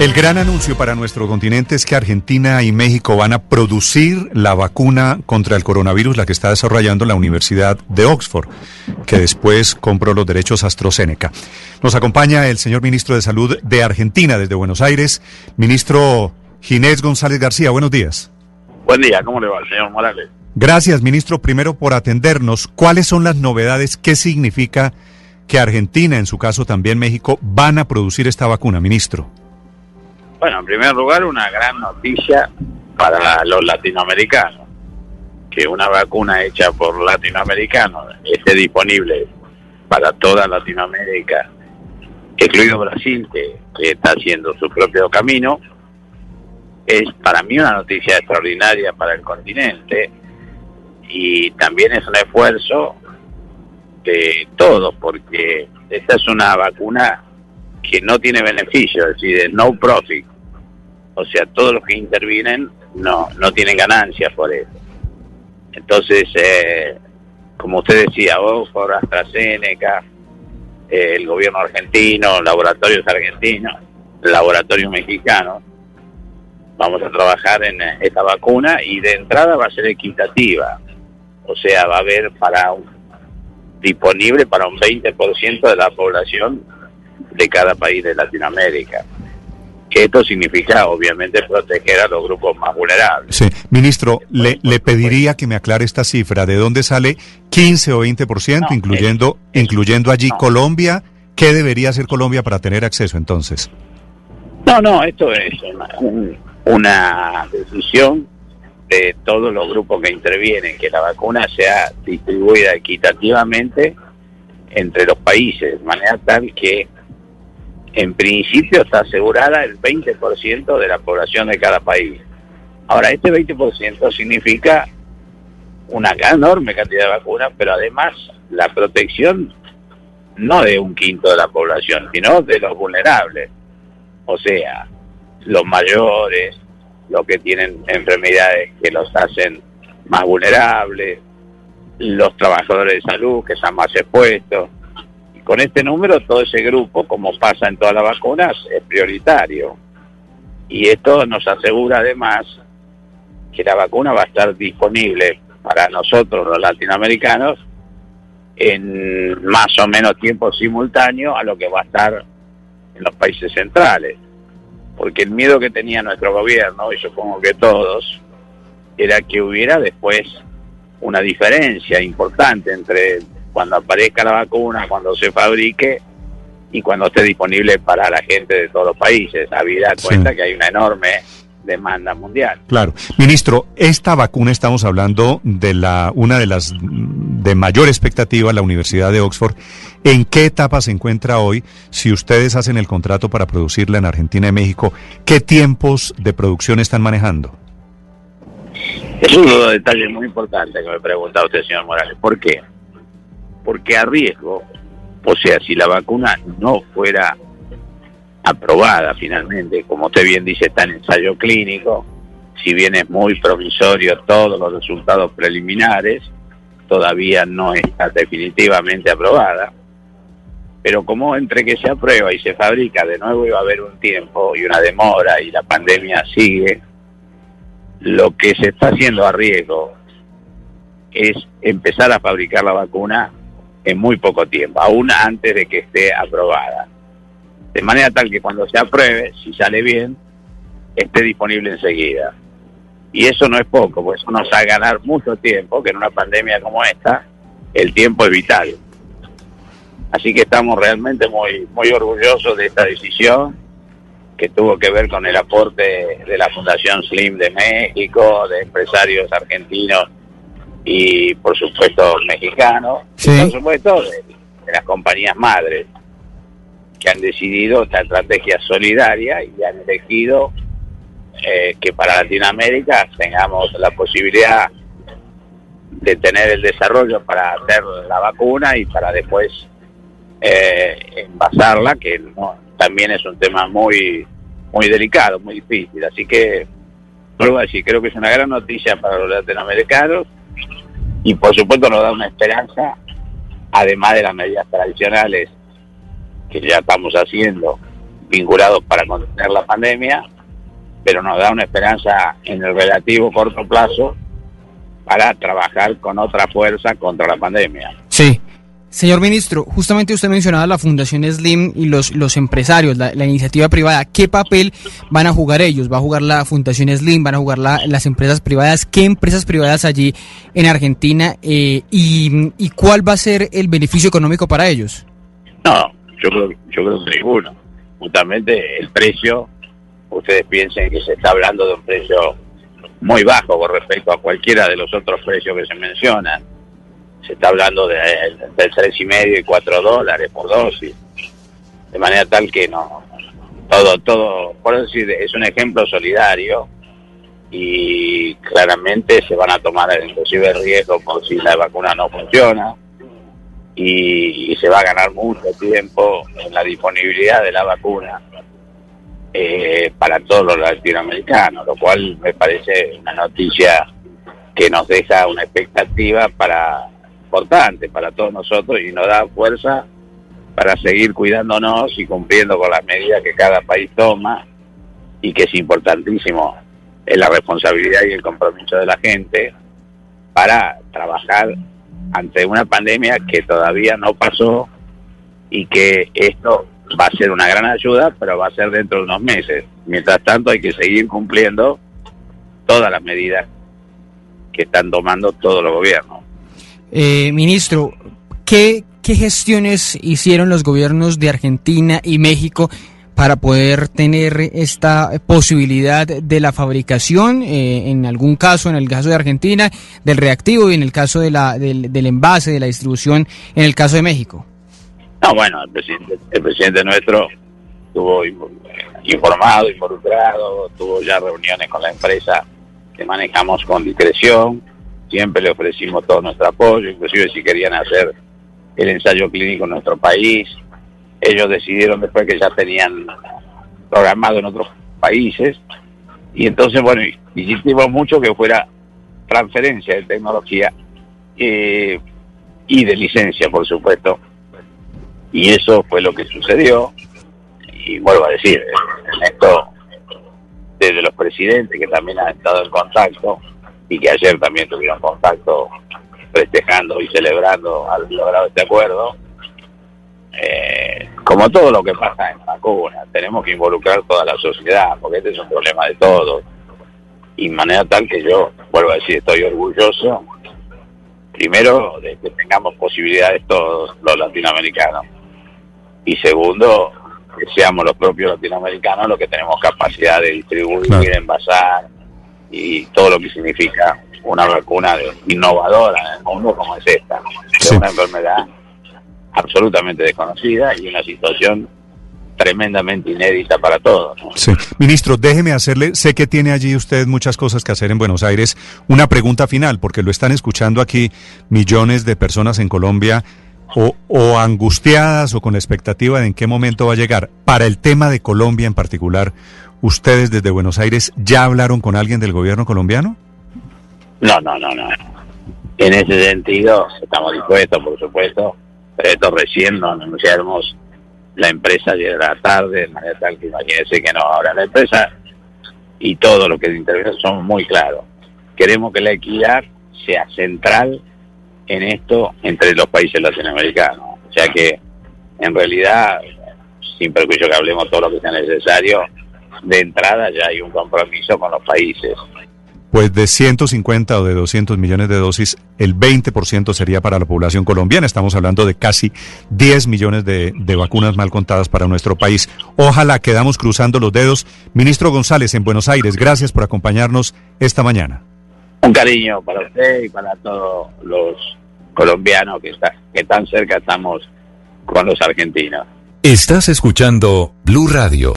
El gran anuncio para nuestro continente es que Argentina y México van a producir la vacuna contra el coronavirus, la que está desarrollando la Universidad de Oxford, que después compró los derechos AstraZeneca. Nos acompaña el señor ministro de Salud de Argentina desde Buenos Aires, ministro Ginés González García. Buenos días. Buen día, ¿cómo le va, señor Morales? Gracias, ministro, primero por atendernos. ¿Cuáles son las novedades? ¿Qué significa que Argentina, en su caso también México, van a producir esta vacuna, ministro? Bueno, en primer lugar, una gran noticia para los latinoamericanos, que una vacuna hecha por latinoamericanos esté disponible para toda Latinoamérica, incluido Brasil, que, está haciendo su propio camino, es para mí una noticia extraordinaria para el continente y también es un esfuerzo de todos, porque esta es una vacuna que no tiene beneficio, es decir, de no profit. O sea, todos los que intervienen no, no tienen ganancias por eso. Entonces, eh, como usted decía, Oxford, AstraZeneca, eh, el gobierno argentino, laboratorios argentinos, laboratorios mexicanos, vamos a trabajar en esta vacuna y de entrada va a ser equitativa. O sea, va a haber para un, disponible para un 20% de la población de cada país de Latinoamérica que esto significa obviamente proteger a los grupos más vulnerables. Sí, ministro, le, le pediría que me aclare esta cifra, ¿de dónde sale 15 o 20%, incluyendo, incluyendo allí Colombia? ¿Qué debería hacer Colombia para tener acceso entonces? No, no, esto es una, decisión de todos los grupos que intervienen, que la vacuna sea distribuida equitativamente entre los países, de manera tal que en principio está asegurada el 20% de la población de cada país. Ahora, este 20% significa una enorme cantidad de vacunas, pero además la protección no de un quinto de la población, sino de los vulnerables. O sea, los mayores, los que tienen enfermedades que los hacen más vulnerables, los trabajadores de salud que están más expuestos, con este número, todo ese grupo, como pasa en todas las vacunas, es prioritario. Y esto nos asegura además que la vacuna va a estar disponible para nosotros los latinoamericanos en más o menos tiempo simultáneo a lo que va a estar en los países centrales. Porque el miedo que tenía nuestro gobierno, y supongo que todos, era que hubiera después una diferencia importante entre cuando aparezca la vacuna, cuando se fabrique y cuando esté disponible para la gente de todos los países. Habida cuenta que hay una enorme demanda mundial. Claro. Ministro, esta vacuna estamos hablando de la una de las de mayor expectativa, la Universidad de Oxford. ¿En qué etapa se encuentra hoy? Si ustedes hacen el contrato para producirla en Argentina y México, ¿qué tiempos de producción están manejando? Es uno de los detalles muy importantes que me pregunta usted, señor Morales. ¿Por qué? Porque a riesgo, o sea, si la vacuna no fuera aprobada finalmente, como usted bien dice, está en ensayo clínico, si bien es muy provisorio todos los resultados preliminares, todavía no está definitivamente aprobada. Pero como entre que se aprueba y se fabrica, de nuevo iba a haber un tiempo y una demora y la pandemia sigue, lo que se está haciendo a riesgo es empezar a fabricar la vacuna en muy poco tiempo, aún antes de que esté aprobada. De manera tal que cuando se apruebe, si sale bien, esté disponible enseguida. Y eso no es poco, porque eso nos va a ganar mucho tiempo, que en una pandemia como esta, el tiempo es vital. Así que estamos realmente muy, muy orgullosos de esta decisión que tuvo que ver con el aporte de la Fundación Slim de México, de empresarios argentinos y por supuesto mexicanos, y por supuesto de, las compañías madres que han decidido esta estrategia solidaria y han elegido eh, que para Latinoamérica tengamos la posibilidad de tener el desarrollo para hacer la vacuna y para después eh, envasarla, que también es un tema muy muy delicado, muy difícil. Así que, vuelvo a decir, creo que es una gran noticia para los latinoamericanos y por supuesto nos da una esperanza, además de las medidas tradicionales que ya estamos haciendo vinculados para contener la pandemia, pero nos da una esperanza en el relativo corto plazo para trabajar con otra fuerza contra la pandemia. Sí. Señor ministro, justamente usted mencionaba la Fundación Slim y los, los empresarios, la, iniciativa privada. ¿Qué papel van a jugar ellos? ¿Va a jugar la Fundación Slim? ¿Van a jugar las empresas privadas? ¿Qué empresas privadas allí en Argentina? Eh, y, y, cuál va a ser el beneficio económico para ellos? No, yo creo, yo creo que ninguno. Justamente el precio, ustedes piensen que se está hablando de un precio muy bajo con respecto a cualquiera de los otros precios que se mencionan se está hablando de, de tres y medio y cuatro dólares por dosis, de manera tal que no, todo, todo, por decir, es un ejemplo solidario y claramente se van a tomar inclusive riesgo por si la vacuna no funciona y, se va a ganar mucho tiempo en la disponibilidad de la vacuna eh, para todos los latinoamericanos, lo cual me parece una noticia que nos deja una expectativa para importante para todos nosotros y nos da fuerza para seguir cuidándonos y cumpliendo con las medidas que cada país toma y que es importantísimo es la responsabilidad y el compromiso de la gente para trabajar ante una pandemia que todavía no pasó y que esto va a ser una gran ayuda, pero va a ser dentro de unos meses. Mientras tanto hay que seguir cumpliendo todas las medidas que están tomando todos los gobiernos. Eh, ministro, ¿qué, gestiones hicieron los gobiernos de Argentina y México para poder tener esta posibilidad de la fabricación, eh, en algún caso, en el caso de Argentina, del reactivo y en el caso de la, del, envase, de la distribución, en el caso de México? No, bueno, el presidente, el presidente nuestro estuvo informado, involucrado, tuvo ya reuniones con la empresa que manejamos con discreción siempre le ofrecimos todo nuestro apoyo, inclusive si querían hacer el ensayo clínico en nuestro país. Ellos decidieron después que ya tenían programado en otros países y entonces, bueno, insistimos mucho que fuera transferencia de tecnología eh, y de licencia, por supuesto. Y eso fue lo que sucedió. Y vuelvo a decir, en esto, desde los presidentes que también han estado en contacto, y que ayer también tuvieron contacto festejando y celebrando al logrado este acuerdo. Eh, como todo lo que pasa en vacuna, tenemos que involucrar toda la sociedad, porque este es un problema de todos. Y de manera tal que yo, vuelvo a decir, estoy orgulloso, primero, de que tengamos posibilidades todos los latinoamericanos. Y segundo, que seamos los propios latinoamericanos los que tenemos capacidad de distribuir, envasar, y todo lo que significa una vacuna innovadora en el mundo como es esta. Es una enfermedad absolutamente desconocida y una situación tremendamente inédita para todos. Sí. Ministro, déjeme hacerle, sé que tiene allí usted muchas cosas que hacer en Buenos Aires, una pregunta final, porque lo están escuchando aquí millones de personas en Colombia o, o angustiadas o con la expectativa de en qué momento va a llegar. Para el tema de Colombia en particular, ¿Ustedes desde Buenos Aires ya hablaron con alguien del gobierno colombiano? No, no, no, no. En ese sentido, estamos dispuestos, por supuesto, pero esto recién nos anunciamos la empresa ayer la tarde, de manera tal que imagínense que no, ahora la empresa y todo lo que interesa son muy claros. Queremos que la equidad sea central en esto entre los países latinoamericanos. O sea que, en realidad, sin perjuicio que hablemos todo lo que sea necesario, de entrada ya hay un compromiso con los países. Pues de 150 o de 200 millones de dosis, el 20% sería para la población colombiana. Estamos hablando de casi 10 millones de, de, vacunas mal contadas para nuestro país. Ojalá quedamos cruzando los dedos. Ministro González, en Buenos Aires, gracias por acompañarnos esta mañana. Un cariño para usted y para todos los colombianos que, está, que tan cerca estamos con los argentinos. Estás escuchando Blue Radio.